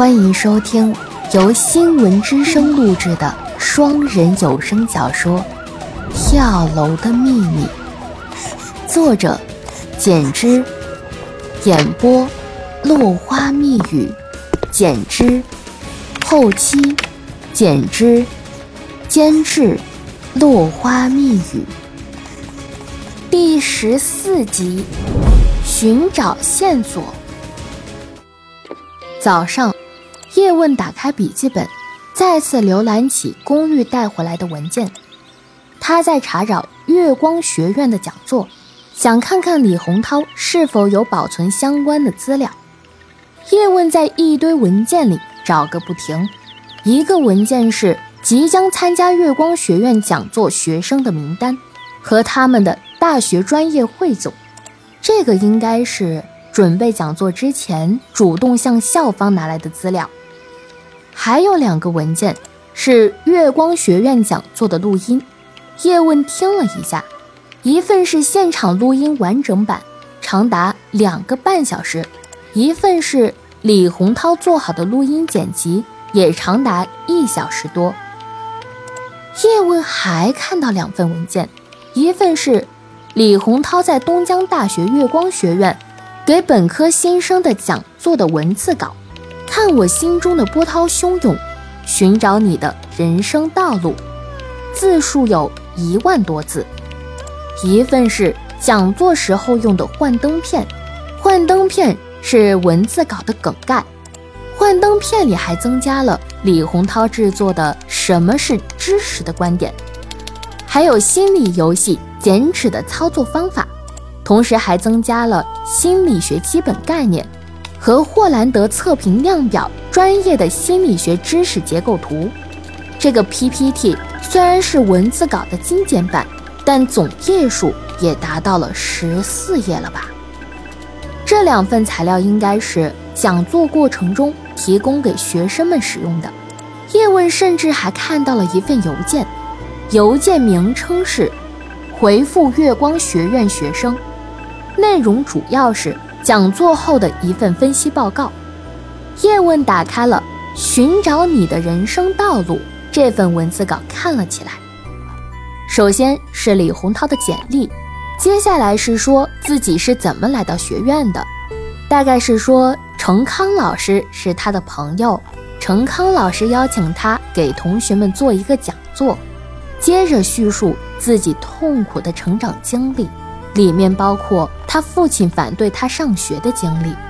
欢迎收听由新闻之声录制的双人有声小说《跳楼的秘密》，作者简之，演播落花密语，简之，后期简之，监制落花密语，第十四集，寻找线索。早上。叶问打开笔记本，再次浏览起公寓带回来的文件。他在查找月光学院的讲座，想看看李洪涛是否有保存相关的资料。叶问在一堆文件里找个不停，一个文件是即将参加月光学院讲座学生的名单和他们的大学专业汇总，这个应该是准备讲座之前主动向校方拿来的资料。还有两个文件是月光学院讲座的录音，叶问听了一下，一份是现场录音完整版，长达两个半小时；一份是李洪涛做好的录音剪辑，也长达一小时多。叶问还看到两份文件，一份是李洪涛在东江大学月光学院给本科新生的讲座的文字稿。看我心中的波涛汹涌，寻找你的人生道路，字数有一万多字。一份是讲座时候用的幻灯片，幻灯片是文字稿的梗概，幻灯片里还增加了李洪涛制作的什么是知识的观点，还有心理游戏剪纸的操作方法，同时还增加了心理学基本概念。和霍兰德测评量表专业的心理学知识结构图，这个 PPT 虽然是文字稿的精简版，但总页数也达到了十四页了吧？这两份材料应该是讲座过程中提供给学生们使用的。叶问甚至还看到了一份邮件，邮件名称是“回复月光学院学生”，内容主要是。讲座后的一份分析报告，叶问打开了《寻找你的人生道路》这份文字稿看了起来。首先是李洪涛的简历，接下来是说自己是怎么来到学院的，大概是说程康老师是他的朋友，程康老师邀请他给同学们做一个讲座，接着叙述自己痛苦的成长经历。里面包括他父亲反对他上学的经历。